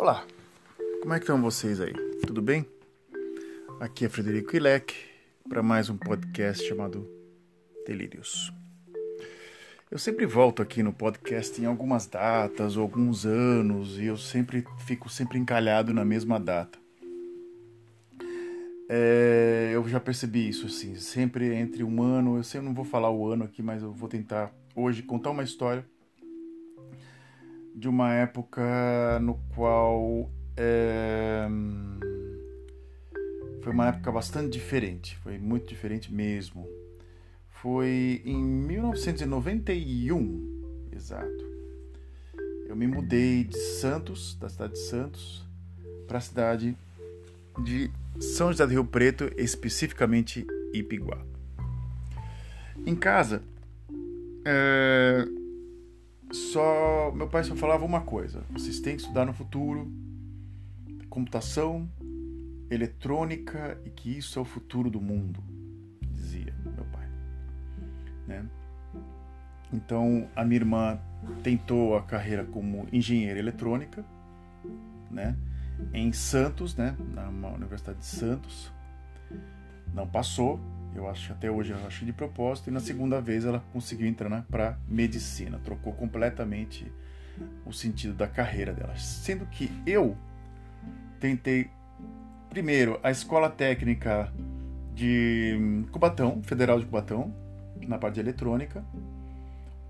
Olá, como é que estão vocês aí? Tudo bem? Aqui é Frederico Ilek para mais um podcast chamado Delírios. Eu sempre volto aqui no podcast em algumas datas alguns anos e eu sempre fico sempre encalhado na mesma data. É, eu já percebi isso assim, sempre entre um ano, eu sei, eu não vou falar o ano aqui, mas eu vou tentar hoje contar uma história de uma época no qual é, foi uma época bastante diferente, foi muito diferente mesmo. Foi em 1991, exato. Eu me mudei de Santos, da cidade de Santos, para a cidade de São José do Rio Preto, especificamente Ipiguá. Em casa, é, só meu pai só falava uma coisa: vocês têm que estudar no futuro computação, eletrônica e que isso é o futuro do mundo, dizia meu pai. Né? Então a minha irmã tentou a carreira como engenheira eletrônica, né? Em Santos, né? Na Universidade de Santos, não passou eu acho até hoje eu acho de propósito e na segunda vez ela conseguiu entrar para medicina, trocou completamente o sentido da carreira dela, sendo que eu tentei primeiro a escola técnica de Cubatão, Federal de Cubatão, na parte de eletrônica,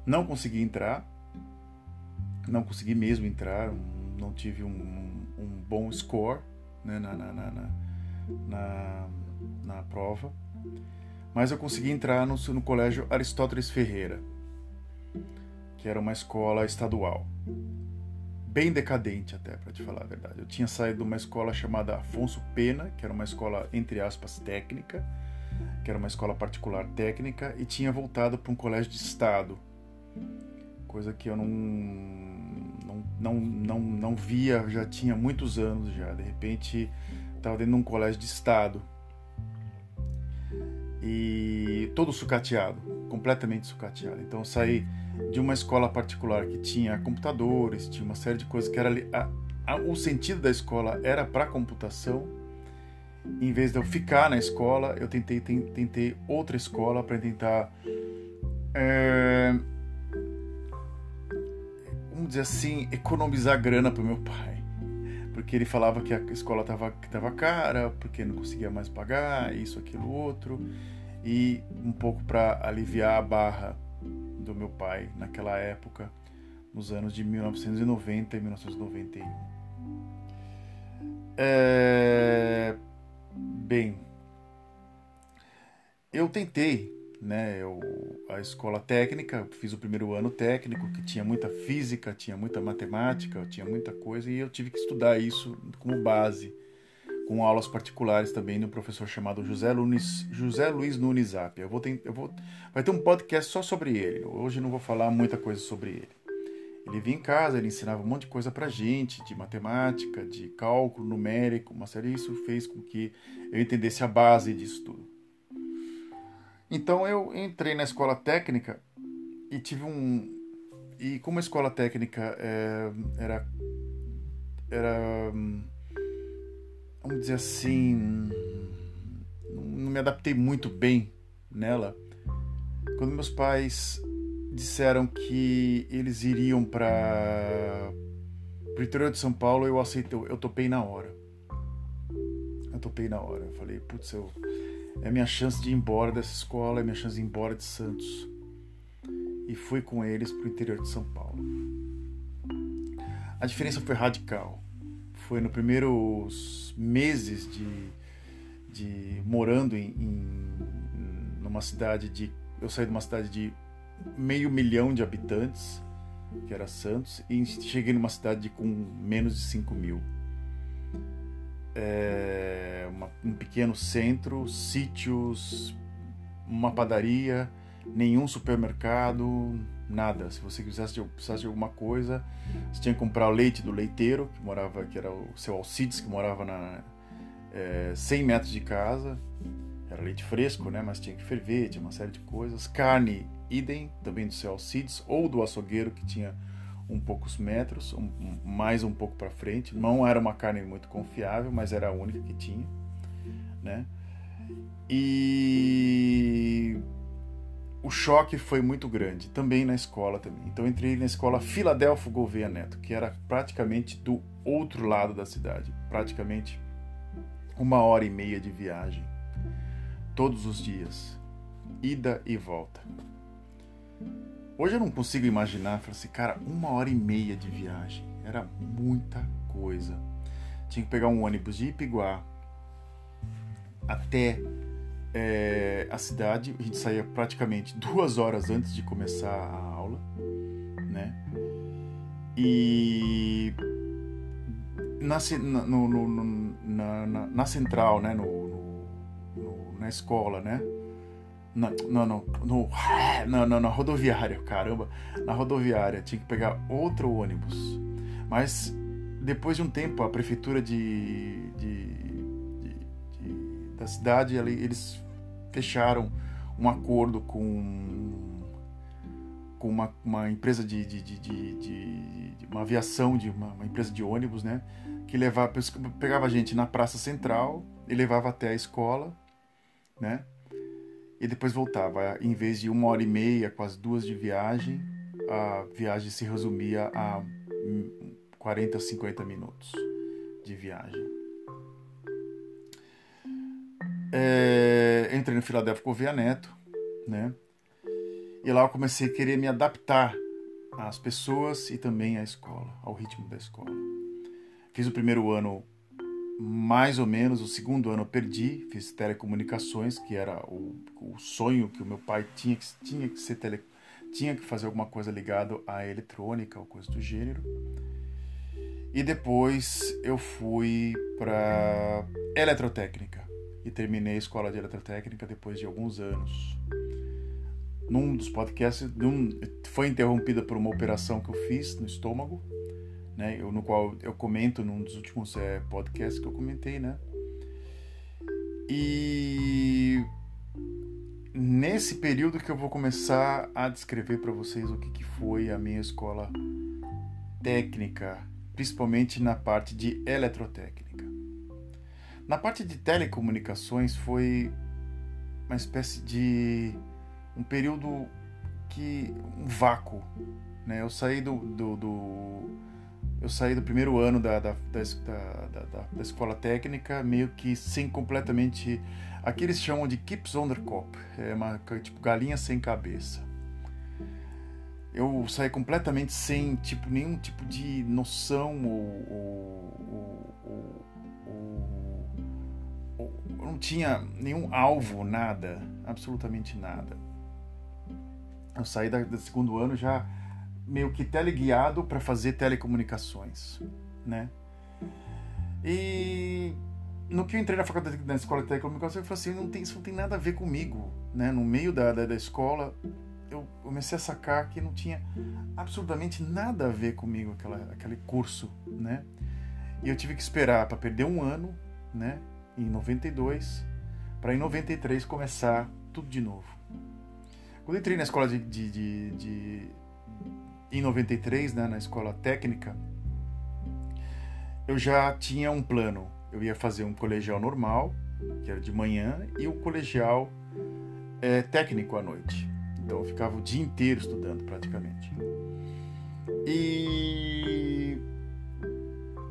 não consegui entrar, não consegui mesmo entrar, não tive um, um bom score né, na, na, na, na, na prova mas eu consegui entrar no, no colégio Aristóteles Ferreira, que era uma escola estadual. Bem decadente até, para te falar a verdade. Eu tinha saído de uma escola chamada Afonso Pena, que era uma escola, entre aspas, técnica, que era uma escola particular técnica, e tinha voltado para um colégio de estado, coisa que eu não, não, não, não, não via já tinha muitos anos já. De repente, estava dentro de um colégio de estado, e todo sucateado, completamente sucateado. Então eu saí de uma escola particular que tinha computadores, tinha uma série de coisas que era ali, a, a, o sentido da escola era para computação. Em vez de eu ficar na escola, eu tentei tentei outra escola para tentar é, vamos dizer assim, economizar grana para meu pai porque ele falava que a escola estava tava cara, porque não conseguia mais pagar, isso, aquilo, outro, e um pouco para aliviar a barra do meu pai naquela época, nos anos de 1990 e 1991. É... Bem, eu tentei né? Eu, a escola técnica, fiz o primeiro ano técnico, que tinha muita física, tinha muita matemática, tinha muita coisa, e eu tive que estudar isso como base, com aulas particulares também de um professor chamado José, Luiz, José Luiz Nunes Apia. Eu vou, ter, eu vou, vai ter um podcast só sobre ele. Hoje não vou falar muita coisa sobre ele. Ele vinha em casa, ele ensinava um monte de coisa pra gente, de matemática, de cálculo numérico, uma série. Isso fez com que eu entendesse a base disso tudo. Então eu entrei na escola técnica e tive um. E como a escola técnica é, era. Era. Vamos dizer assim. Não me adaptei muito bem nela. Quando meus pais disseram que eles iriam para o interior de São Paulo, eu aceitei, eu topei na hora. Eu topei na hora. Eu falei, putz, eu é minha chance de ir embora dessa escola, é minha chance de ir embora de Santos. E fui com eles para o interior de São Paulo. A diferença foi radical. Foi nos primeiros meses de, de morando em, em numa cidade de. Eu saí de uma cidade de meio milhão de habitantes, que era Santos, e cheguei numa cidade de, com menos de 5 mil é, uma, um pequeno centro, sítios, uma padaria, nenhum supermercado, nada. Se você quisesse precisasse de alguma coisa, você tinha que comprar o leite do leiteiro, que morava, que era o seu Alcides, que morava na é, 100 metros de casa. Era leite fresco, né? Mas tinha que ferver, tinha uma série de coisas. Carne, idem, também do seu Alcides, ou do açougueiro, que tinha um poucos metros, um, mais um pouco para frente. Não era uma carne muito confiável, mas era a única que tinha, né? E o choque foi muito grande, também na escola também. Então entrei na escola Filadélfio Gouveia Neto, que era praticamente do outro lado da cidade, praticamente uma hora e meia de viagem, todos os dias, ida e volta. Hoje eu não consigo imaginar, falei assim, cara, uma hora e meia de viagem, era muita coisa. Tinha que pegar um ônibus de Ipiguá até é, a cidade, a gente saía praticamente duas horas antes de começar a aula, né? E na, no, no, na, na, na, central, né? No, na escola, né? Na, no, não, na rodoviária, caramba, na rodoviária tinha que pegar outro ônibus. Mas depois de um tempo, a prefeitura de, de, de, de da cidade, eles fecharam um acordo com, com uma, uma empresa de, de, de, de, de uma aviação, de uma, uma, empresa de ônibus, né? Que levava, pegava a gente na Praça Central e levava até a escola, né? E depois voltava. Em vez de uma hora e meia, quase duas de viagem, a viagem se resumia a 40, 50 minutos de viagem. É, entrei no Filadélfia Gouveia Neto, né? E lá eu comecei a querer me adaptar às pessoas e também à escola, ao ritmo da escola. Fiz o primeiro ano mais ou menos, o segundo ano eu perdi, fiz telecomunicações, que era o, o sonho que o meu pai tinha que, tinha que ser tele, tinha que fazer alguma coisa ligado à eletrônica ou coisa do gênero. E depois eu fui para eletrotécnica e terminei a escola de eletrotécnica depois de alguns anos. Num dos podcasts, num, foi interrompida por uma operação que eu fiz no estômago, né, eu, no qual eu comento num dos últimos é, podcasts que eu comentei, né? E nesse período que eu vou começar a descrever para vocês o que, que foi a minha escola técnica, principalmente na parte de eletrotécnica. Na parte de telecomunicações foi uma espécie de um período que um vácuo, né? Eu saí do, do, do eu saí do primeiro ano da, da, da, da, da escola técnica meio que sem completamente aqui eles chamam de keeps on cop, é uma tipo galinha sem cabeça. Eu saí completamente sem tipo nenhum tipo de noção ou, ou, ou, ou eu não tinha nenhum alvo, nada, absolutamente nada. Eu saí do segundo ano já meio que teleguiado para fazer telecomunicações, né? E no que eu entrei na faculdade na escola de telecomunicações, eu falei assim, não tem, isso não tem nada a ver comigo, né? No meio da, da, da escola, eu comecei a sacar que não tinha absolutamente nada a ver comigo aquela, aquele curso, né? E eu tive que esperar para perder um ano, né? em 92, para em 93 começar tudo de novo. Quando entrei na escola de, de, de, de em 93, né, na escola técnica, eu já tinha um plano. Eu ia fazer um colegial normal, que era de manhã, e o um colegial é, técnico à noite. Então eu ficava o dia inteiro estudando praticamente. E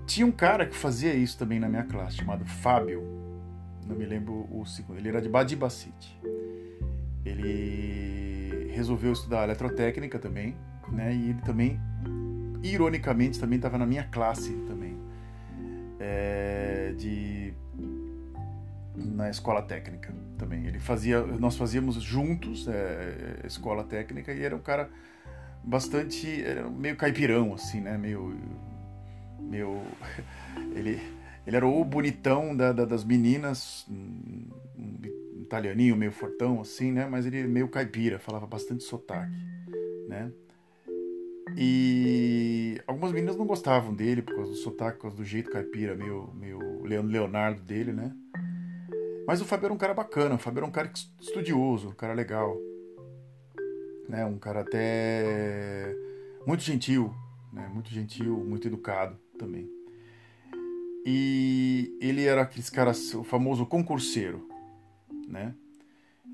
tinha um cara que fazia isso também na minha classe, chamado Fábio não me lembro o segundo, ele era de Badibacite. Ele resolveu estudar eletrotécnica também, né? E ele também, ironicamente, também estava na minha classe também, é, de na escola técnica também. Ele fazia, nós fazíamos juntos é, escola técnica e era um cara bastante, era meio caipirão assim, né? Meio, meio, ele ele era o bonitão da, da, das meninas, um italianinho meio fortão assim, né? Mas ele meio caipira, falava bastante sotaque, né? E algumas meninas não gostavam dele por causa do sotaque, por causa do jeito caipira, meio, meio Leonardo dele, né? Mas o Fábio era um cara bacana, o Fábio era um cara estudioso, um cara legal, né? Um cara até muito gentil, né? muito gentil, muito educado também. E ele era aqueles caras, o famoso concurseiro, né?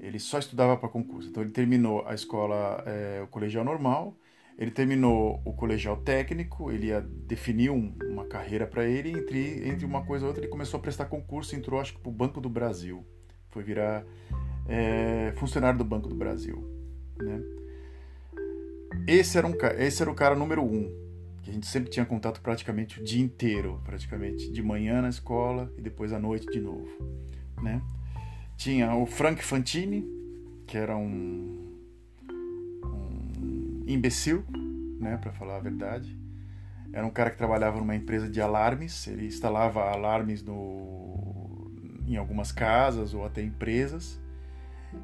Ele só estudava para concurso. Então ele terminou a escola, é, o colegial normal, ele terminou o colegial técnico, ele ia definir um, uma carreira para ele, entre, entre uma coisa e outra ele começou a prestar concurso, entrou acho que para o Banco do Brasil, foi virar é, funcionário do Banco do Brasil, né? Esse era, um, esse era o cara número um, que a gente sempre tinha contato praticamente o dia inteiro, praticamente de manhã na escola e depois à noite de novo, né? Tinha o Frank Fantini, que era um imbecil, né, para falar a verdade. Era um cara que trabalhava numa empresa de alarmes, ele instalava alarmes no, em algumas casas ou até empresas.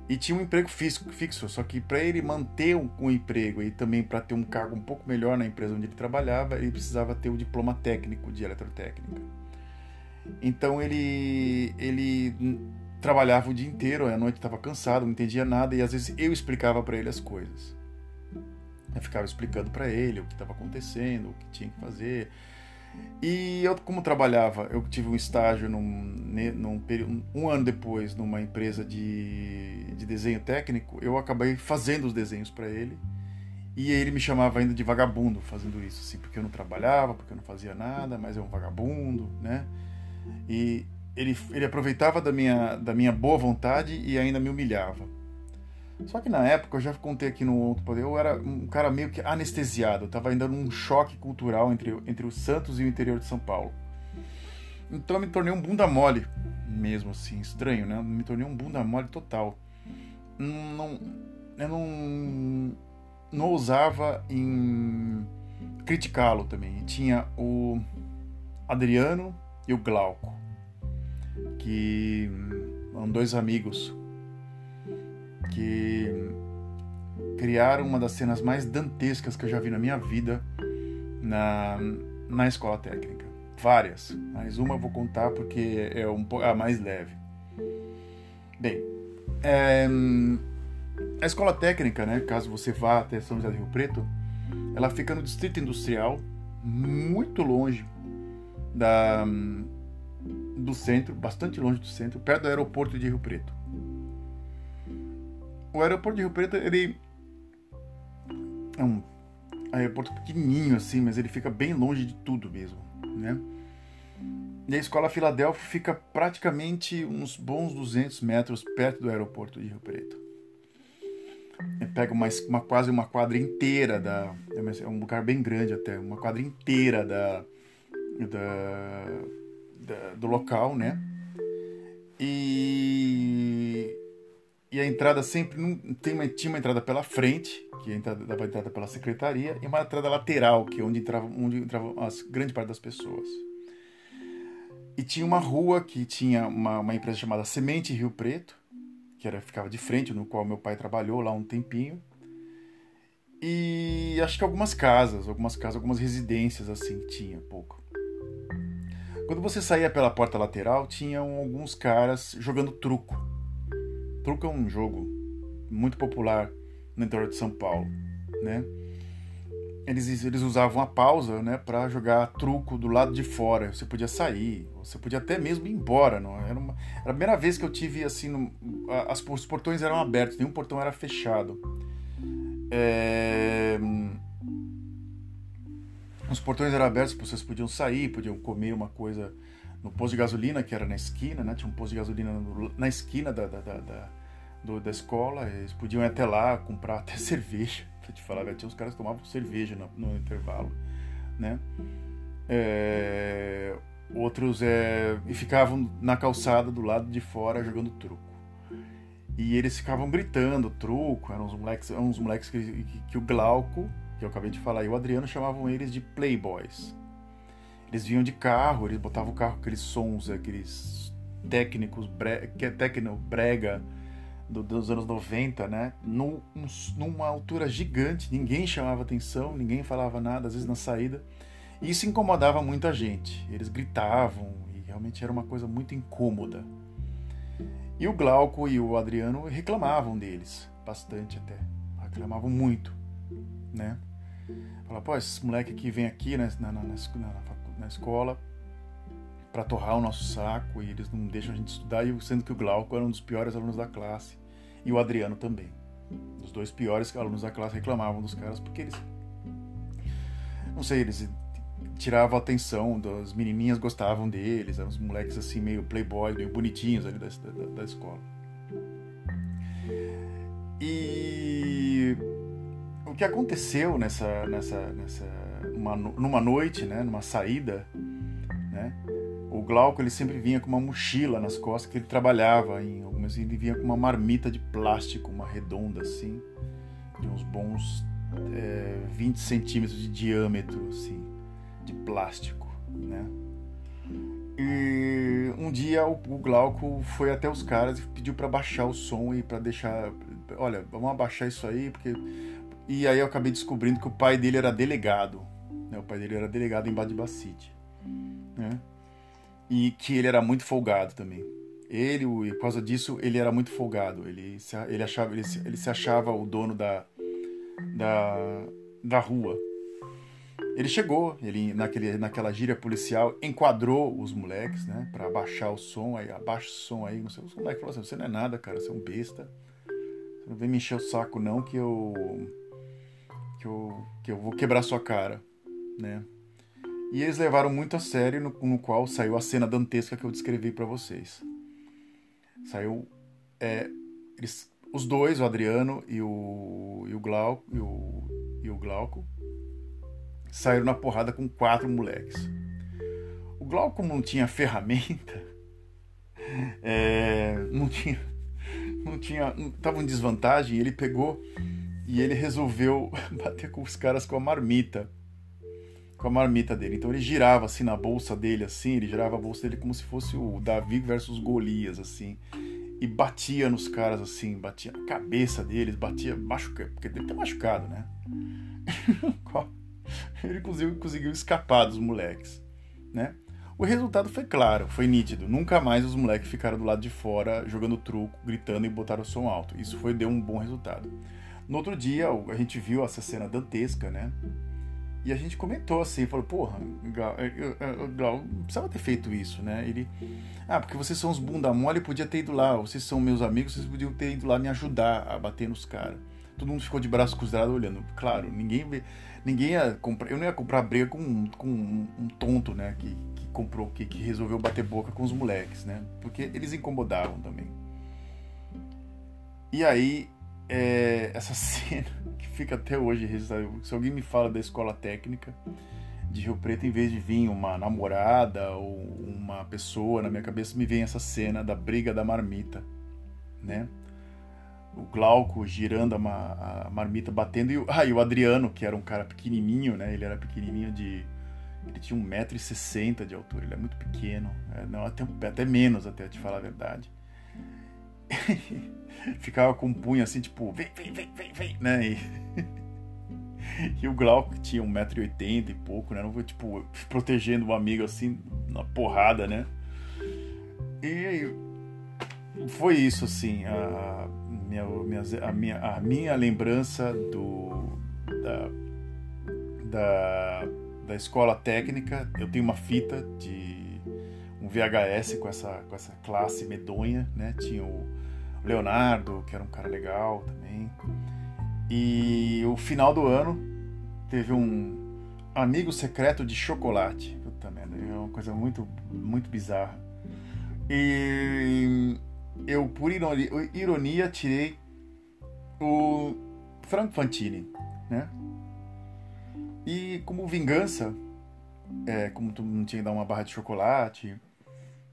E tinha um emprego fixo, fixo só que para ele manter um, um, emprego e também para ter um cargo um pouco melhor na empresa onde ele trabalhava, ele precisava ter o diploma técnico de eletrotécnica. Então ele, ele trabalhava o dia inteiro, à noite estava cansado, não entendia nada e às vezes eu explicava para ele as coisas. Eu ficava explicando para ele o que estava acontecendo, o que tinha que fazer. E eu, como trabalhava, eu tive um estágio num, num período, um ano depois numa empresa de, de desenho técnico, eu acabei fazendo os desenhos para ele. E ele me chamava ainda de vagabundo fazendo isso, assim, porque eu não trabalhava, porque eu não fazia nada, mas é um vagabundo, né? E ele, ele aproveitava da minha, da minha boa vontade e ainda me humilhava. Só que na época, eu já contei aqui no outro poder, eu era um cara meio que anestesiado, eu estava ainda num choque cultural entre, entre o Santos e o interior de São Paulo. Então eu me tornei um bunda mole, mesmo assim, estranho, né? Me tornei um bunda mole total. Não, eu não, não ousava em criticá-lo também. tinha o Adriano e o Glauco que são dois amigos que criaram uma das cenas mais dantescas que eu já vi na minha vida na, na escola técnica. Várias, mas uma eu vou contar porque é um, a mais leve. Bem, é, a escola técnica, né, caso você vá até São José do Rio Preto, ela fica no distrito industrial, muito longe da, do centro, bastante longe do centro, perto do aeroporto de Rio Preto. O aeroporto de Rio Preto, ele é um aeroporto pequenininho assim, mas ele fica bem longe de tudo mesmo, né? E a escola Filadélfia fica praticamente uns bons 200 metros perto do aeroporto de Rio Preto. Pega uma, uma, quase uma quadra inteira da. É um lugar bem grande até, uma quadra inteira da, da da, do local, né? E, e a entrada sempre não, tem uma, tinha uma entrada pela frente, que dava entrada pela secretaria, e uma entrada lateral, que é onde entrava, onde entrava a grande parte das pessoas. E tinha uma rua que tinha uma, uma empresa chamada Semente Rio Preto, que era, ficava de frente, no qual meu pai trabalhou lá um tempinho. E acho que algumas casas, algumas casas, algumas residências assim tinha, pouco. Quando você saía pela porta lateral, tinham alguns caras jogando truco. Truco é um jogo muito popular no interior de São Paulo, né? Eles, eles usavam a pausa, né, para jogar truco do lado de fora. Você podia sair, você podia até mesmo ir embora. Não? Era, uma, era a primeira vez que eu tive assim, no, as, os portões eram abertos, nenhum portão era fechado. É, os portões eram abertos, vocês podiam sair, podiam comer uma coisa no posto de gasolina, que era na esquina, né? Tinha um posto de gasolina no, na esquina da, da, da, do, da escola. Eles podiam ir até lá comprar até cerveja. Pra te falar, tinha uns caras que tomavam cerveja no, no intervalo, né? É, outros é, e ficavam na calçada do lado de fora jogando truco. E eles ficavam gritando truco, eram uns moleques, eram uns moleques que, que, que o Glauco que eu acabei de falar, e o Adriano chamavam eles de playboys. Eles vinham de carro, eles botavam o carro aqueles sons, aqueles técnicos, bre, é técnico brega do, dos anos 90, né? Num, numa altura gigante, ninguém chamava atenção, ninguém falava nada, às vezes na saída. E isso incomodava muita gente. Eles gritavam e realmente era uma coisa muito incômoda. E o Glauco e o Adriano reclamavam deles, bastante até. Reclamavam muito, né? Fala, pô, esses moleque aqui vem aqui né, na, na, na, na escola para torrar o nosso saco e eles não deixam a gente estudar, e sendo que o Glauco era um dos piores alunos da classe e o Adriano também. Os dois piores alunos da classe reclamavam dos caras porque eles. Não sei, eles tiravam a atenção, das menininhas gostavam deles, eram uns moleques assim meio playboy, meio bonitinhos ali da, da, da escola. E o que aconteceu nessa, nessa, nessa uma, numa noite, né, numa saída, o Glauco ele sempre vinha com uma mochila nas costas que ele trabalhava em algumas ele vinha com uma marmita de plástico, uma redonda assim, de uns bons é, 20 centímetros de diâmetro assim, de plástico, né? E um dia o, o Glauco foi até os caras e pediu para baixar o som e para deixar, olha, vamos abaixar isso aí porque e aí eu acabei descobrindo que o pai dele era delegado, né? O pai dele era delegado em Badibacite, né? E que ele era muito folgado também. Ele, por causa disso, ele era muito folgado. Ele se, ele achava, ele se, ele se achava o dono da, da, da rua. Ele chegou, ele naquele, naquela gíria policial, enquadrou os moleques, né, para abaixar o som, aí abaixa o som aí, não sei, os moleques falaram assim, você não é nada, cara, você é um besta. Você não vem me encher o saco não que eu que eu que eu vou quebrar sua cara, né? E eles levaram muito a sério, no, no qual saiu a cena dantesca que eu descrevi para vocês. Saiu é, eles, os dois, o Adriano e o, e o, Glauco, e o, e o Glauco, saíram na porrada com quatro moleques. O Glauco não tinha ferramenta, é, não tinha, não tinha, tava em desvantagem. Ele pegou e ele resolveu bater com os caras com a marmita com a marmita dele. Então ele girava assim na bolsa dele, assim, ele girava a bolsa dele como se fosse o Davi versus Golias, assim. E batia nos caras assim, batia na cabeça deles, batia, machuca, porque deve ter machucado, né? ele inclusive conseguiu escapar dos moleques, né? O resultado foi claro, foi nítido. Nunca mais os moleques ficaram do lado de fora jogando truco, gritando e botaram o som alto. Isso foi deu um bom resultado. No outro dia, a gente viu essa cena dantesca, né? E a gente comentou assim, falou, porra, Gal, Gal não precisava ter feito isso, né? Ele, ah, porque vocês são os bunda mole, podia ter ido lá, vocês são meus amigos, vocês podiam ter ido lá me ajudar a bater nos caras. Todo mundo ficou de braço cruzado olhando. Claro, ninguém ninguém ia comprar, eu não ia comprar briga com, com um, um tonto, né, que, que comprou, que, que resolveu bater boca com os moleques, né? Porque eles incomodavam também. E aí, é, essa cena que fica até hoje registrada. Se alguém me fala da escola técnica de Rio Preto, em vez de vir uma namorada ou uma pessoa na minha cabeça, me vem essa cena da briga da marmita, né? O Glauco girando a, ma a marmita, batendo, e o, ah, e o Adriano, que era um cara pequenininho, né? Ele era pequenininho de... Ele tinha 1,60m de altura, ele é muito pequeno, é, não, até, até menos, até te falar a verdade. ficava com um punho assim, tipo, vem, vem, vem, vem, vem, né? E, e o Glauco, tinha 1,80m e pouco, né? Não foi, tipo, protegendo um amigo assim, na porrada, né? E foi isso, assim, a minha, a minha, a minha lembrança do, da, da, da escola técnica. Eu tenho uma fita de um VHS com essa, com essa classe medonha, né? Tinha o Leonardo, que era um cara legal também. E o final do ano teve um amigo secreto de chocolate. Puta merda, é uma coisa muito, muito bizarra. E eu, por ironia, tirei o Frank Fantini, né? E como vingança, é, como tu não tinha que dar uma barra de chocolate,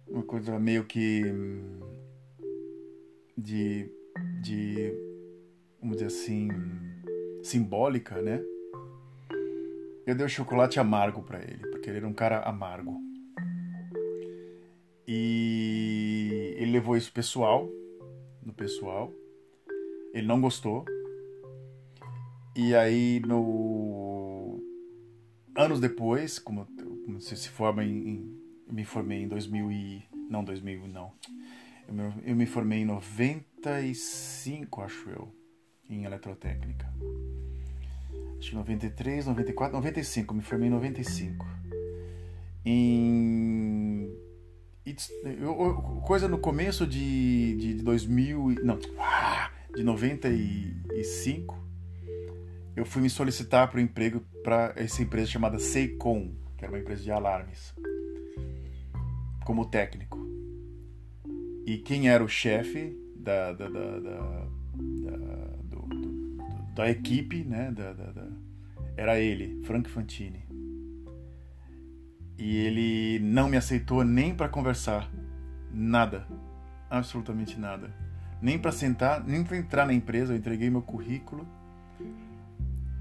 uma coisa meio que de, de vamos dizer assim, simbólica, né? Eu dei o chocolate amargo para ele, porque ele era um cara amargo. E ele levou isso pessoal, no pessoal. Ele não gostou. E aí no anos depois, como, como você se forma em, em me formei em 2000 e não 2000 não. Eu me, formei em 95, acho eu, em eletrotécnica. acho que 93, 94, 95, me formei em 95. Em eu, coisa no começo de, de 2000, não, ah, de 95, eu fui me solicitar para o emprego para essa empresa chamada Seicon, que era uma empresa de alarmes, como técnico. E quem era o chefe da, da, da, da, do, do, da equipe, né, da, da, era ele, Frank Fantini. E ele não me aceitou nem para conversar, nada, absolutamente nada. Nem para sentar, nem para entrar na empresa, eu entreguei meu currículo.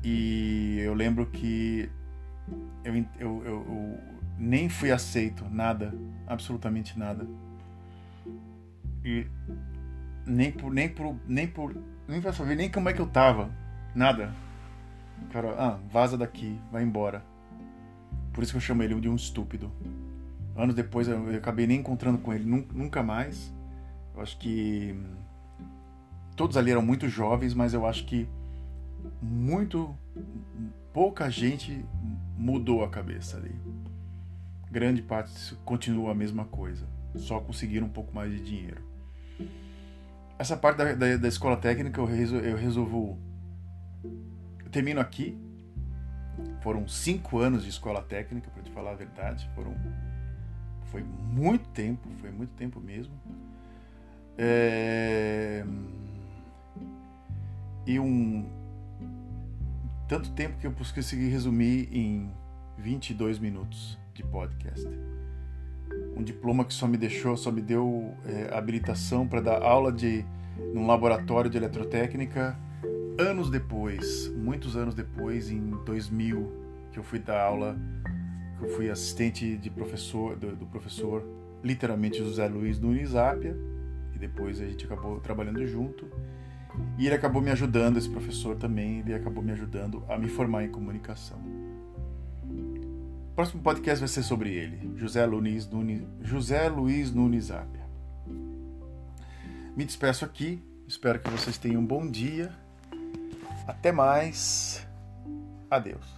E eu lembro que eu, eu, eu, eu nem fui aceito, nada, absolutamente nada. E nem por nem por nem por nem pra saber nem como é que eu tava, nada. Cara, ah, vaza daqui, vai embora. Por isso que eu chamo ele de um estúpido. Anos depois eu, eu acabei nem encontrando com ele nunca mais. Eu acho que todos ali eram muito jovens, mas eu acho que muito pouca gente mudou a cabeça ali. Grande parte continua a mesma coisa, só conseguiram um pouco mais de dinheiro. Essa parte da, da, da escola técnica eu, eu resolvo. Eu termino aqui foram cinco anos de escola técnica, para te falar a verdade. Foram, foi muito tempo, foi muito tempo mesmo. É, e um tanto tempo que eu consegui resumir em 22 minutos de podcast. Um diploma que só me deixou, só me deu é, habilitação para dar aula de num laboratório de eletrotécnica anos depois, muitos anos depois, em 2000, que eu fui dar aula, que eu fui assistente de professor, do, do professor, literalmente José Luiz Nunes Ápia, e depois a gente acabou trabalhando junto. E ele acabou me ajudando, esse professor também, ele acabou me ajudando a me formar em comunicação. O próximo podcast vai ser sobre ele, José Luiz Nunes, José Luiz Nunes Me despeço aqui, espero que vocês tenham um bom dia. Até mais. Adeus.